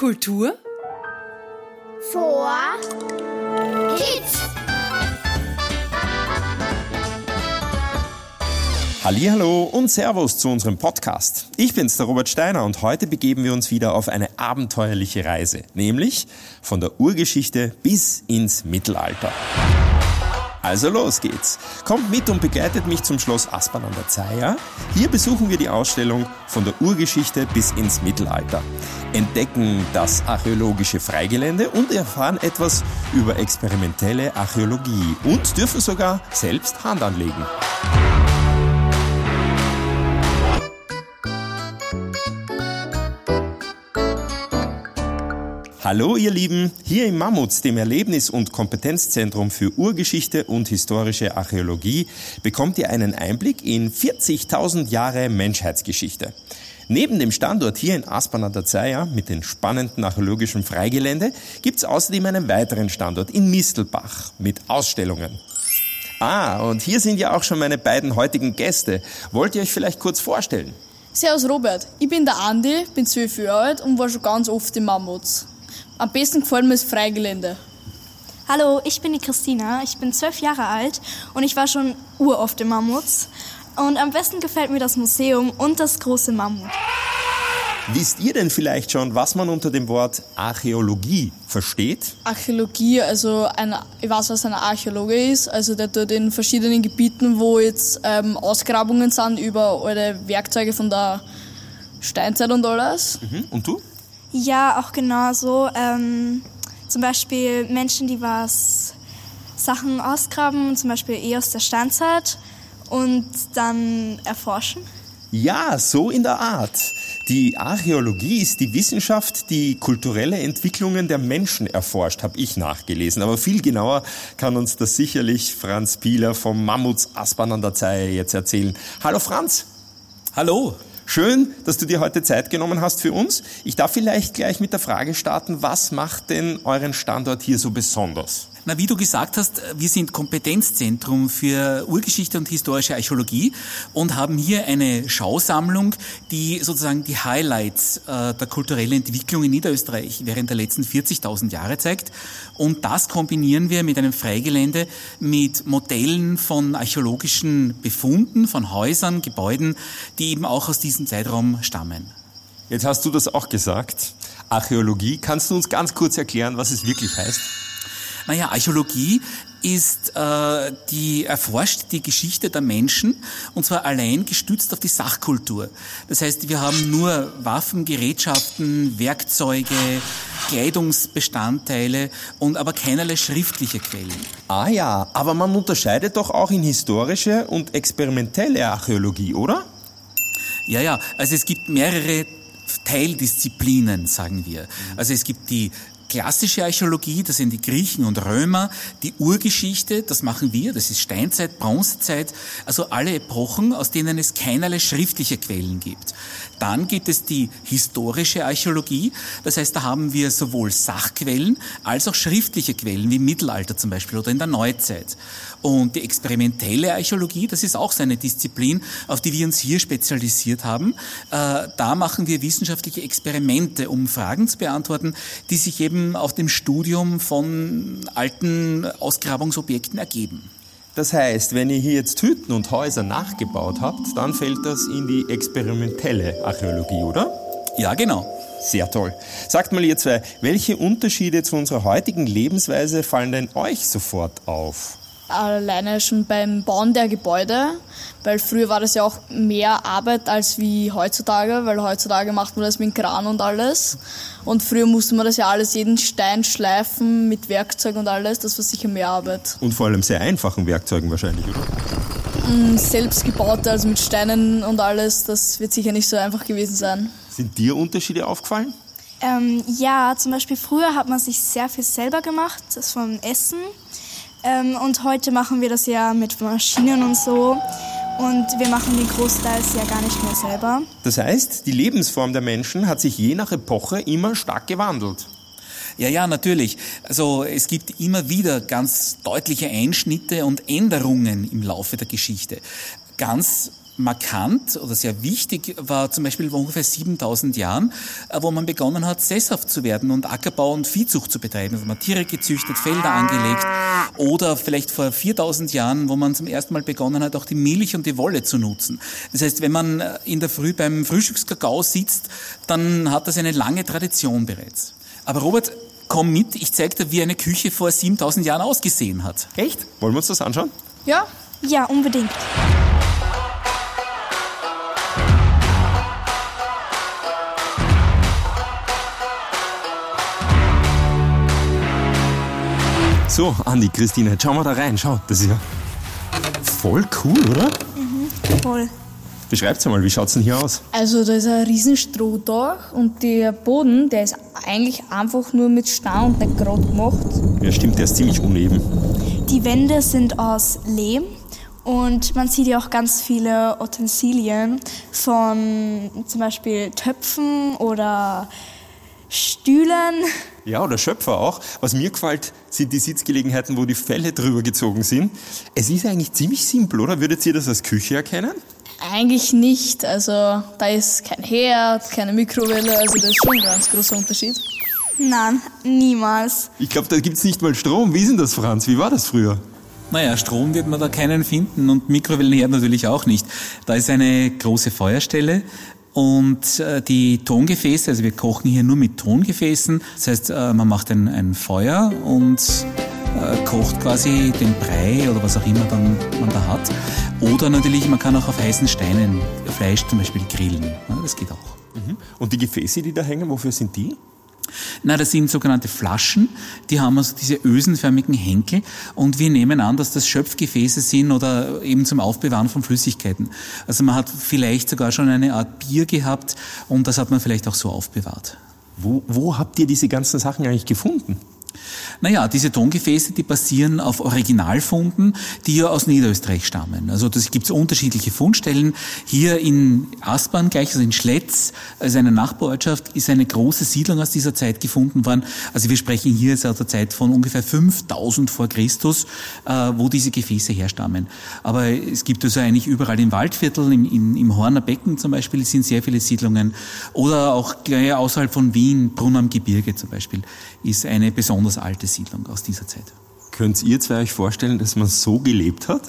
Kultur vor Kids. Hallo und Servus zu unserem Podcast. Ich bin's, der Robert Steiner und heute begeben wir uns wieder auf eine abenteuerliche Reise, nämlich von der Urgeschichte bis ins Mittelalter. Also los geht's. Kommt mit und begleitet mich zum Schloss Aspern an der Zeier. Hier besuchen wir die Ausstellung von der Urgeschichte bis ins Mittelalter. Entdecken das archäologische Freigelände und erfahren etwas über experimentelle Archäologie und dürfen sogar selbst Hand anlegen. Hallo ihr Lieben, hier im Mammuts, dem Erlebnis- und Kompetenzzentrum für Urgeschichte und historische Archäologie, bekommt ihr einen Einblick in 40.000 Jahre Menschheitsgeschichte. Neben dem Standort hier in Aspern an der Zeier mit den spannenden archäologischen Freigelände gibt's außerdem einen weiteren Standort in Mistelbach mit Ausstellungen. Ah, und hier sind ja auch schon meine beiden heutigen Gäste. Wollt ihr euch vielleicht kurz vorstellen? Servus Robert, ich bin der Andi, bin zwölf Jahre alt und war schon ganz oft im Mammuts. Am besten gefällt mir das Freigelände. Hallo, ich bin die Christina, ich bin zwölf Jahre alt und ich war schon uroft im Mammuts. Und am besten gefällt mir das Museum und das große Mammut. Wisst ihr denn vielleicht schon, was man unter dem Wort Archäologie versteht? Archäologie, also ein, ich weiß, was ein Archäologe ist. Also der tut in verschiedenen Gebieten, wo jetzt ähm, Ausgrabungen sind über alte Werkzeuge von der Steinzeit und alles. Mhm. Und du? Ja, auch genauso. Ähm, zum Beispiel Menschen, die was Sachen ausgraben, zum Beispiel eh aus der Steinzeit und dann erforschen. Ja, so in der Art. Die Archäologie ist die Wissenschaft, die kulturelle Entwicklungen der Menschen erforscht, habe ich nachgelesen. Aber viel genauer kann uns das sicherlich Franz Pieler vom Mammuts Aspern an der Zeile jetzt erzählen. Hallo Franz. Hallo. Schön, dass du dir heute Zeit genommen hast für uns. Ich darf vielleicht gleich mit der Frage starten, was macht denn euren Standort hier so besonders? Na, wie du gesagt hast, wir sind Kompetenzzentrum für Urgeschichte und historische Archäologie und haben hier eine Schausammlung, die sozusagen die Highlights äh, der kulturellen Entwicklung in Niederösterreich während der letzten 40.000 Jahre zeigt. Und das kombinieren wir mit einem Freigelände mit Modellen von archäologischen Befunden, von Häusern, Gebäuden, die eben auch aus diesem Zeitraum stammen. Jetzt hast du das auch gesagt. Archäologie. Kannst du uns ganz kurz erklären, was es wirklich heißt? Naja, Archäologie ist äh, die erforscht die Geschichte der Menschen und zwar allein gestützt auf die Sachkultur. Das heißt, wir haben nur Waffen, Gerätschaften, Werkzeuge, Kleidungsbestandteile und aber keinerlei schriftliche Quellen. Ah ja, aber man unterscheidet doch auch in historische und experimentelle Archäologie, oder? Ja, ja, also es gibt mehrere Teildisziplinen, sagen wir. Also es gibt die klassische Archäologie, das sind die Griechen und Römer, die Urgeschichte, das machen wir, das ist Steinzeit, Bronzezeit, also alle Epochen, aus denen es keinerlei schriftliche Quellen gibt. Dann gibt es die historische Archäologie, das heißt, da haben wir sowohl Sachquellen als auch schriftliche Quellen, wie im Mittelalter zum Beispiel oder in der Neuzeit. Und die experimentelle Archäologie, das ist auch so eine Disziplin, auf die wir uns hier spezialisiert haben. Äh, da machen wir wissenschaftliche Experimente, um Fragen zu beantworten, die sich eben auf dem Studium von alten Ausgrabungsobjekten ergeben. Das heißt, wenn ihr hier jetzt Hütten und Häuser nachgebaut habt, dann fällt das in die experimentelle Archäologie, oder? Ja, genau. Sehr toll. Sagt mal ihr zwei, welche Unterschiede zu unserer heutigen Lebensweise fallen denn euch sofort auf? Alleine schon beim Bauen der Gebäude, weil früher war das ja auch mehr Arbeit als wie heutzutage, weil heutzutage macht man das mit Kran und alles. Und früher musste man das ja alles, jeden Stein schleifen mit Werkzeug und alles, das war sicher mehr Arbeit. Und vor allem sehr einfachen Werkzeugen wahrscheinlich, oder? Selbst gebaute, also mit Steinen und alles, das wird sicher nicht so einfach gewesen sein. Sind dir Unterschiede aufgefallen? Ähm, ja, zum Beispiel früher hat man sich sehr viel selber gemacht, das vom Essen. Ähm, und heute machen wir das ja mit Maschinen und so. Und wir machen den Großteil ja gar nicht mehr selber. Das heißt, die Lebensform der Menschen hat sich je nach Epoche immer stark gewandelt. Ja, ja, natürlich. Also es gibt immer wieder ganz deutliche Einschnitte und Änderungen im Laufe der Geschichte. Ganz markant oder sehr wichtig war zum Beispiel vor ungefähr 7000 Jahren, äh, wo man begonnen hat, sesshaft zu werden und Ackerbau und Viehzucht zu betreiben. Also man hat Tiere gezüchtet, Felder angelegt oder vielleicht vor 4000 Jahren, wo man zum ersten Mal begonnen hat, auch die Milch und die Wolle zu nutzen. Das heißt, wenn man äh, in der Früh beim Frühstückskakao sitzt, dann hat das eine lange Tradition bereits. Aber Robert, komm mit, ich zeig dir, wie eine Küche vor 7000 Jahren ausgesehen hat. Echt? Wollen wir uns das anschauen? Ja, Ja, unbedingt. So, Andi, Christine, jetzt schauen wir da rein. Schau, das ist ja voll cool, oder? Voll. Beschreibt's mal, wie schaut's denn hier aus? also da ist ein riesen Strohdach und der Boden, der ist eigentlich einfach nur mit Stein und nicht gerade gemacht. Ja, stimmt, der ist ziemlich uneben. Die Wände sind aus Lehm und man sieht ja auch ganz viele Utensilien von zum Beispiel Töpfen oder Stühlen. Ja, oder Schöpfer auch. Was mir gefällt, sind die Sitzgelegenheiten, wo die Fälle drüber gezogen sind. Es ist eigentlich ziemlich simpel, oder? Würdet ihr das als Küche erkennen? Eigentlich nicht, also da ist kein Herd, keine Mikrowelle, also das ist schon ein ganz großer Unterschied. Nein, niemals. Ich glaube, da gibt's nicht mal Strom. Wie ist denn das, Franz? Wie war das früher? Naja, Strom wird man da keinen finden und Mikrowellenherd natürlich auch nicht. Da ist eine große Feuerstelle und äh, die Tongefäße, also wir kochen hier nur mit Tongefäßen. Das heißt, äh, man macht ein, ein Feuer und äh, kocht quasi den Brei oder was auch immer dann man da hat. Oder natürlich, man kann auch auf heißen Steinen Fleisch zum Beispiel grillen. Das geht auch. Und die Gefäße, die da hängen, wofür sind die? Na, das sind sogenannte Flaschen, die haben also diese ösenförmigen Henkel und wir nehmen an, dass das Schöpfgefäße sind oder eben zum Aufbewahren von Flüssigkeiten. Also man hat vielleicht sogar schon eine Art Bier gehabt und das hat man vielleicht auch so aufbewahrt. Wo, wo habt ihr diese ganzen Sachen eigentlich gefunden? Naja, diese Tongefäße, die basieren auf Originalfunden, die ja aus Niederösterreich stammen. Also das gibt es unterschiedliche Fundstellen. Hier in Aspern gleich, also in Schletz, also eine Nachbarortschaft, ist eine große Siedlung aus dieser Zeit gefunden worden. Also wir sprechen hier jetzt aus der Zeit von ungefähr 5000 vor Christus, äh, wo diese Gefäße herstammen. Aber es gibt also eigentlich überall im Waldviertel, im, im, im Horner Becken zum Beispiel, sind sehr viele Siedlungen. Oder auch gleich außerhalb von Wien, Brunn am Gebirge zum Beispiel, ist eine besonders alte Siedlung aus dieser Zeit. Könnt ihr zwei euch vorstellen, dass man so gelebt hat?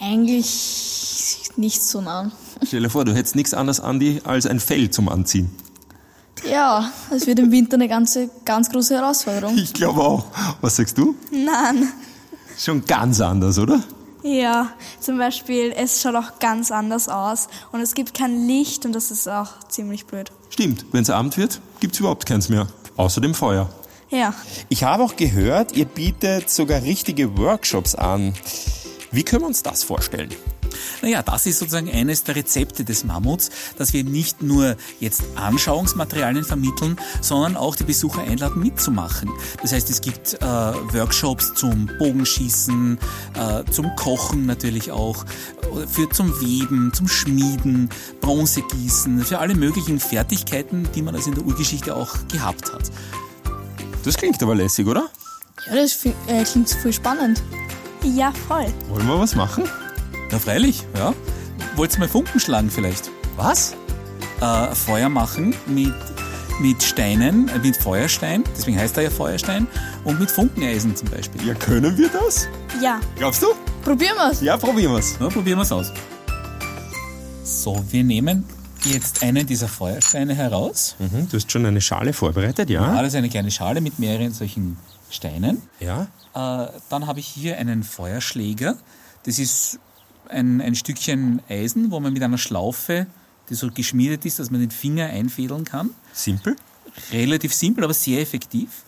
Eigentlich nicht so nah. Stell dir vor, du hättest nichts anderes, Andi, als ein Fell zum Anziehen. Ja, es wird im Winter eine ganze, ganz große Herausforderung. Ich glaube auch. Was sagst du? Nein. Schon ganz anders, oder? Ja, zum Beispiel, es schaut auch ganz anders aus und es gibt kein Licht und das ist auch ziemlich blöd. Stimmt, wenn es Abend wird, gibt's überhaupt keins mehr. Außer dem Feuer. Ja. Ich habe auch gehört, ihr bietet sogar richtige Workshops an. Wie können wir uns das vorstellen? Naja, das ist sozusagen eines der Rezepte des Mammuts, dass wir nicht nur jetzt Anschauungsmaterialien vermitteln, sondern auch die Besucher einladen mitzumachen. Das heißt, es gibt äh, Workshops zum Bogenschießen, äh, zum Kochen natürlich auch, für zum Weben, zum Schmieden, Bronzegießen, für alle möglichen Fertigkeiten, die man also in der Urgeschichte auch gehabt hat. Das klingt aber lässig, oder? Ja, das fi- äh, klingt voll spannend. Ja, voll. Wollen wir was machen? Ja, freilich, ja. Wollt ihr mal Funken schlagen vielleicht? Was? äh, Feuer machen mit, mit Steinen, äh, mit Feuerstein, deswegen heißt er ja Feuerstein, und mit Funkeneisen zum Beispiel. Ja, können wir das? Ja. Glaubst du? Probieren wir's. Ja, probieren wir's. Na, probieren wir's aus. So, wir nehmen jetzt einen dieser Feuersteine heraus. Mhm, du hast schon eine Schale vorbereitet, ja? Alles eine kleine Schale mit mehreren solchen Steinen. Ja. Äh, dann habe ich hier einen Feuerschläger. Das ist ein, ein Stückchen Eisen, wo man mit einer Schlaufe, die so geschmiedet ist, dass man den Finger einfädeln kann. Simpel. relativ simpel, aber sehr effektiv.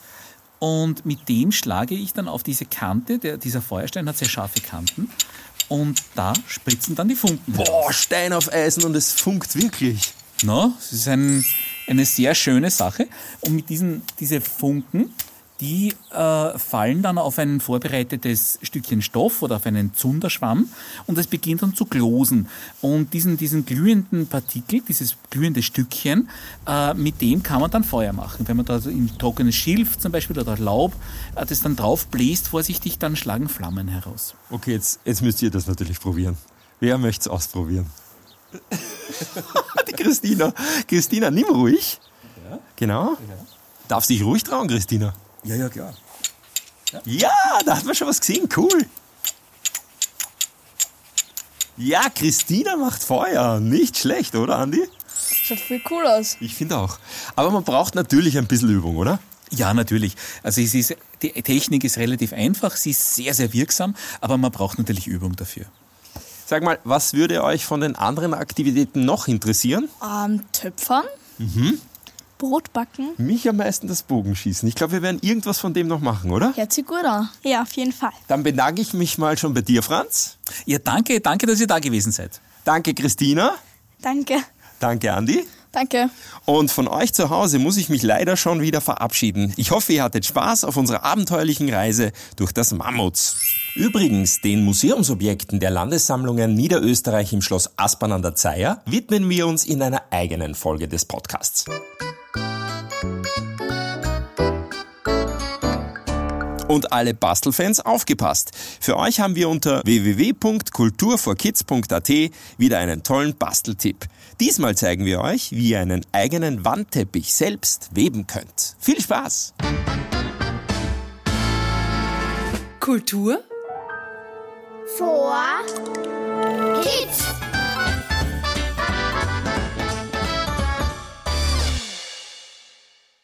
Und mit dem schlage ich dann auf diese Kante, der, dieser Feuerstein hat sehr scharfe Kanten, und da spritzen dann die Funken. Boah, Stein auf Eisen und es funkt wirklich. No, das ist ein, eine sehr schöne Sache. Und mit diesen diese Funken, die äh, fallen dann auf ein vorbereitetes Stückchen Stoff oder auf einen Zunderschwamm und es beginnt dann zu glosen. Und diesen, diesen glühenden Partikel, dieses glühende Stückchen, äh, mit dem kann man dann Feuer machen. Wenn man da so in trockenes Schilf zum Beispiel oder Laub äh, das dann drauf bläst, vorsichtig, dann schlagen Flammen heraus. Okay, jetzt, jetzt müsst ihr das natürlich probieren. Wer möchte es ausprobieren? Die Christina. Christina, nimm ruhig. Genau. Darf sich ruhig trauen, Christina. Ja, ja, klar. Ja, da hat man schon was gesehen. Cool. Ja, Christina macht Feuer. Nicht schlecht, oder, Andi? Schaut viel cool aus. Ich finde auch. Aber man braucht natürlich ein bisschen Übung, oder? Ja, natürlich. Also es ist, die Technik ist relativ einfach, sie ist sehr, sehr wirksam, aber man braucht natürlich Übung dafür. Sag mal, was würde euch von den anderen Aktivitäten noch interessieren? Ähm, Töpfern? Brot backen? Mich am meisten das Bogenschießen. Ich glaube, wir werden irgendwas von dem noch machen, oder? Hört sich gut an. Ja, auf jeden Fall. Dann bedanke ich mich mal schon bei dir, Franz. Ja, danke, danke, dass ihr da gewesen seid. Danke, Christina. Danke. Danke, Andi. Danke. Und von euch zu Hause muss ich mich leider schon wieder verabschieden. Ich hoffe, ihr hattet Spaß auf unserer abenteuerlichen Reise durch das Mammuts. Übrigens, den Museumsobjekten der Landessammlungen Niederösterreich im Schloss Aspern an der Zeier widmen wir uns in einer eigenen Folge des Podcasts. Und alle Bastelfans aufgepasst. Für euch haben wir unter www.kulturforkids.at wieder einen tollen Basteltipp. Diesmal zeigen wir euch, wie ihr einen eigenen Wandteppich selbst weben könnt. Viel Spaß! Kultur vor Kids.